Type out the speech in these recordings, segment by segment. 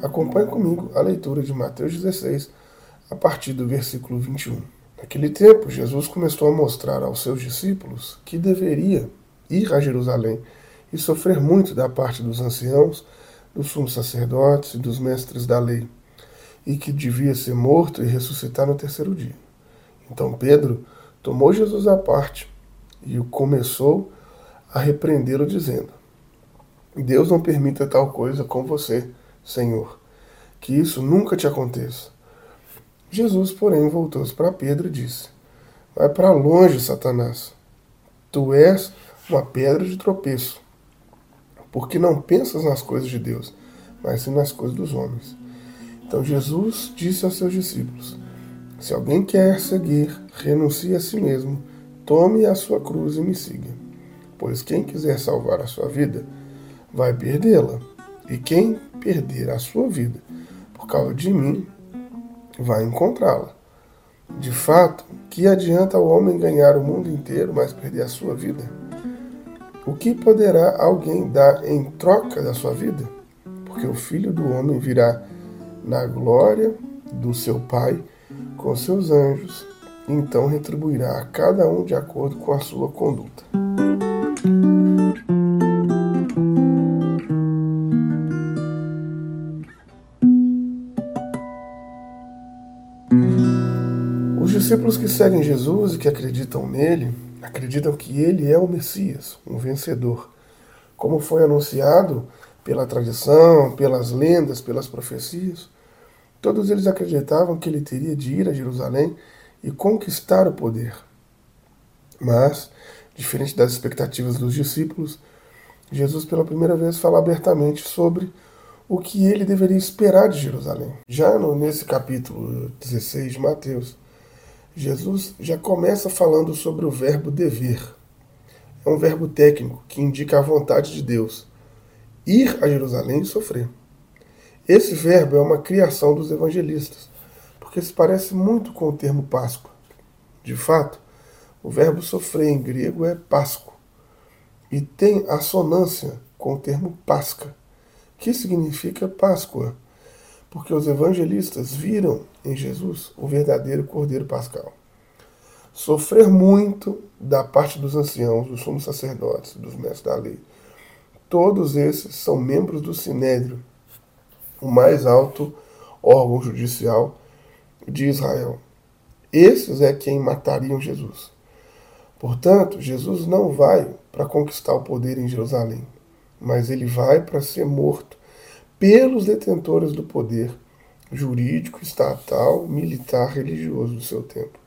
Acompanhe comigo a leitura de Mateus 16, a partir do versículo 21. Naquele tempo, Jesus começou a mostrar aos seus discípulos que deveria ir a Jerusalém e sofrer muito da parte dos anciãos, dos sumos sacerdotes e dos mestres da lei, e que devia ser morto e ressuscitar no terceiro dia. Então Pedro tomou Jesus à parte e o começou a repreendê-lo, dizendo: Deus não permita tal coisa com você Senhor, que isso nunca te aconteça. Jesus, porém, voltou-se para Pedro e disse: Vai para longe, Satanás. Tu és uma pedra de tropeço, porque não pensas nas coisas de Deus, mas sim nas coisas dos homens. Então Jesus disse aos seus discípulos: Se alguém quer seguir, renuncie a si mesmo, tome a sua cruz e me siga. Pois quem quiser salvar a sua vida, vai perdê-la. E quem perder a sua vida por causa de mim, vai encontrá-la. De fato, que adianta o homem ganhar o mundo inteiro, mas perder a sua vida? O que poderá alguém dar em troca da sua vida? Porque o filho do homem virá na glória do seu Pai com seus anjos, então retribuirá a cada um de acordo com a sua conduta. Discípulos que seguem Jesus e que acreditam nele, acreditam que ele é o Messias, um vencedor. Como foi anunciado pela tradição, pelas lendas, pelas profecias, todos eles acreditavam que ele teria de ir a Jerusalém e conquistar o poder. Mas, diferente das expectativas dos discípulos, Jesus pela primeira vez fala abertamente sobre o que ele deveria esperar de Jerusalém. Já no, nesse capítulo 16 de Mateus, Jesus já começa falando sobre o verbo dever. É um verbo técnico que indica a vontade de Deus. Ir a Jerusalém e sofrer. Esse verbo é uma criação dos evangelistas, porque se parece muito com o termo Páscoa. De fato, o verbo sofrer em grego é Páscoa e tem assonância com o termo Páscoa, que significa Páscoa porque os evangelistas viram em Jesus o verdadeiro Cordeiro Pascal. Sofrer muito da parte dos anciãos, dos sumos sacerdotes, dos mestres da lei. Todos esses são membros do Sinédrio, o mais alto órgão judicial de Israel. Esses é quem matariam Jesus. Portanto, Jesus não vai para conquistar o poder em Jerusalém, mas ele vai para ser morto pelos detentores do poder jurídico, estatal, militar, religioso do seu tempo.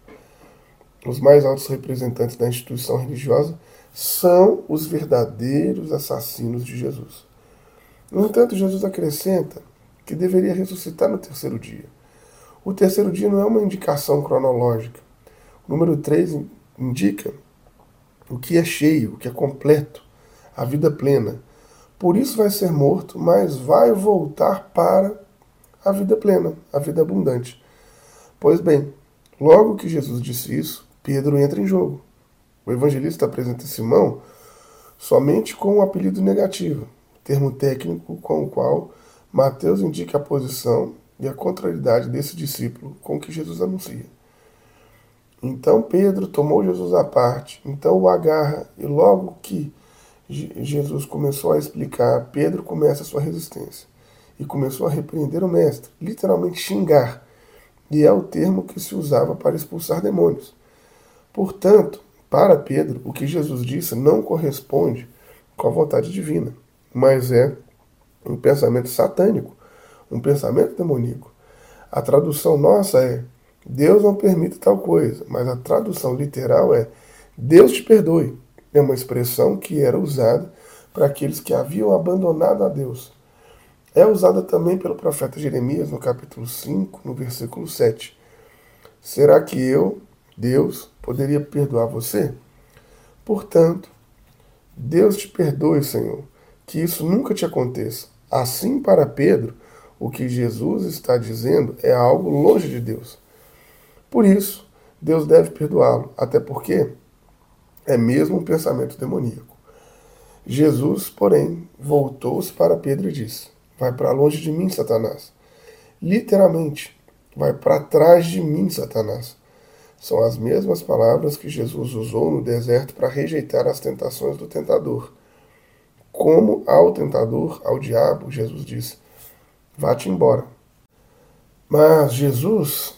Os mais altos representantes da instituição religiosa são os verdadeiros assassinos de Jesus. No entanto, Jesus acrescenta que deveria ressuscitar no terceiro dia. O terceiro dia não é uma indicação cronológica. O número 3 indica o que é cheio, o que é completo, a vida plena, por isso vai ser morto, mas vai voltar para a vida plena, a vida abundante. Pois bem, logo que Jesus disse isso, Pedro entra em jogo. O evangelista apresenta Simão somente com um apelido negativo, termo técnico com o qual Mateus indica a posição e a contrariedade desse discípulo com que Jesus anuncia. Então Pedro tomou Jesus à parte, então o agarra, e logo que Jesus começou a explicar, Pedro começa a sua resistência e começou a repreender o mestre, literalmente xingar, e é o termo que se usava para expulsar demônios. Portanto, para Pedro, o que Jesus disse não corresponde com a vontade divina, mas é um pensamento satânico, um pensamento demoníaco. A tradução nossa é Deus não permite tal coisa, mas a tradução literal é Deus te perdoe. É uma expressão que era usada para aqueles que haviam abandonado a Deus. É usada também pelo profeta Jeremias no capítulo 5, no versículo 7. Será que eu, Deus, poderia perdoar você? Portanto, Deus te perdoe, Senhor, que isso nunca te aconteça. Assim, para Pedro, o que Jesus está dizendo é algo longe de Deus. Por isso, Deus deve perdoá-lo, até porque é mesmo um pensamento demoníaco. Jesus, porém, voltou-se para Pedro e disse: Vai para longe de mim, Satanás. Literalmente, vai para trás de mim, Satanás. São as mesmas palavras que Jesus usou no deserto para rejeitar as tentações do tentador. Como ao tentador, ao diabo, Jesus disse: Vá-te embora. Mas Jesus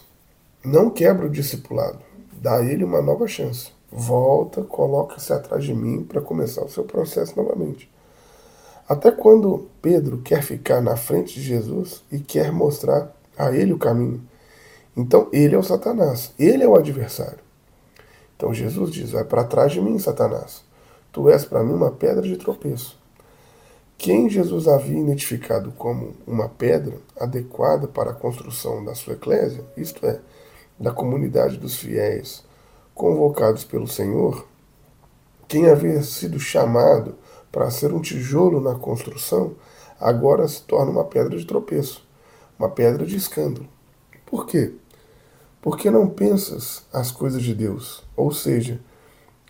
não quebra o discipulado, dá a ele uma nova chance. Volta, coloca-se atrás de mim para começar o seu processo novamente. Até quando Pedro quer ficar na frente de Jesus e quer mostrar a ele o caminho. Então ele é o Satanás, ele é o adversário. Então Jesus diz: Vai para trás de mim, Satanás. Tu és para mim uma pedra de tropeço. Quem Jesus havia identificado como uma pedra adequada para a construção da sua eclésia, isto é, da comunidade dos fiéis convocados pelo Senhor, quem havia sido chamado para ser um tijolo na construção, agora se torna uma pedra de tropeço, uma pedra de escândalo. Por quê? Porque não pensas as coisas de Deus, ou seja,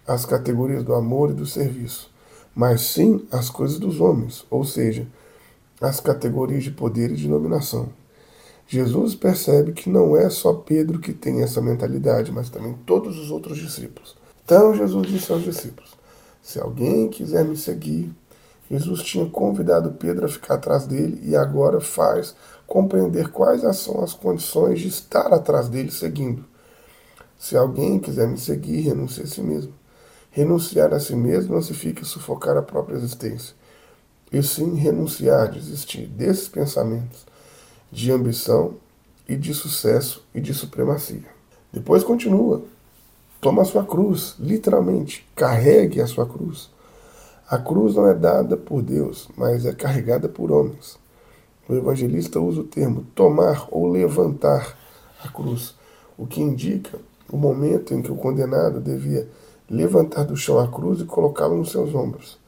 as categorias do amor e do serviço, mas sim as coisas dos homens, ou seja, as categorias de poder e de dominação. Jesus percebe que não é só Pedro que tem essa mentalidade, mas também todos os outros discípulos. Então Jesus disse aos discípulos: se alguém quiser me seguir, Jesus tinha convidado Pedro a ficar atrás dele e agora faz compreender quais são as condições de estar atrás dele seguindo. Se alguém quiser me seguir, renuncie a si mesmo. Renunciar a si mesmo não significa sufocar a própria existência, e sim renunciar, desistir desses pensamentos de ambição e de sucesso e de supremacia. Depois continua. Toma a sua cruz, literalmente, carregue a sua cruz. A cruz não é dada por Deus, mas é carregada por homens. O evangelista usa o termo tomar ou levantar a cruz, o que indica o momento em que o condenado devia levantar do chão a cruz e colocá-la nos seus ombros.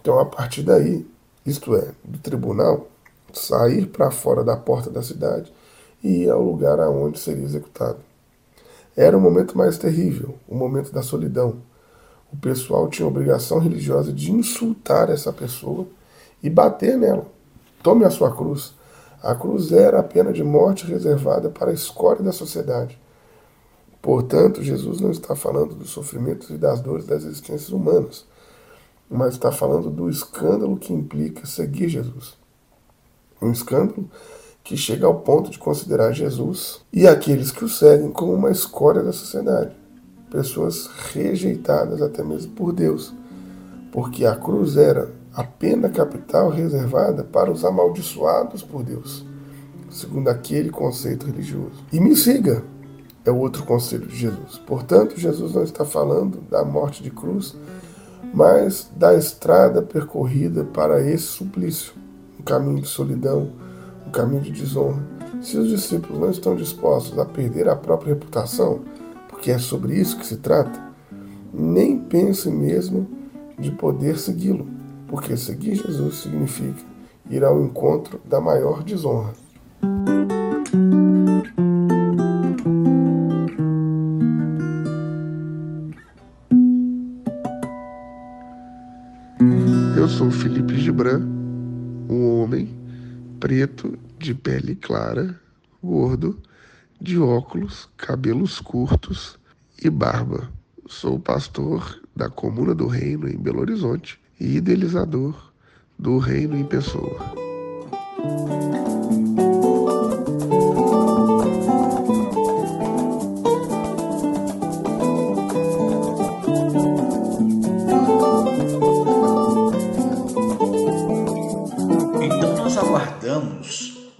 Então, a partir daí, isto é, do tribunal, sair para fora da porta da cidade e ir ao lugar aonde seria executado. Era o momento mais terrível, o momento da solidão. O pessoal tinha a obrigação religiosa de insultar essa pessoa e bater nela. Tome a sua cruz. A cruz era a pena de morte reservada para a escória da sociedade. Portanto, Jesus não está falando dos sofrimentos e das dores das existências humanas, mas está falando do escândalo que implica seguir Jesus. Um escândalo que chega ao ponto de considerar Jesus e aqueles que o seguem como uma escória da sociedade, pessoas rejeitadas até mesmo por Deus, porque a cruz era a pena capital reservada para os amaldiçoados por Deus, segundo aquele conceito religioso. E me siga, é o outro conselho de Jesus. Portanto, Jesus não está falando da morte de cruz, mas da estrada percorrida para esse suplício, caminho de solidão, um caminho de desonra. Se os discípulos não estão dispostos a perder a própria reputação, porque é sobre isso que se trata, nem pense mesmo de poder segui-lo, porque seguir Jesus significa ir ao encontro da maior desonra. Preto, de pele clara, gordo, de óculos, cabelos curtos e barba. Sou pastor da Comuna do Reino em Belo Horizonte e idealizador do Reino em Pessoa.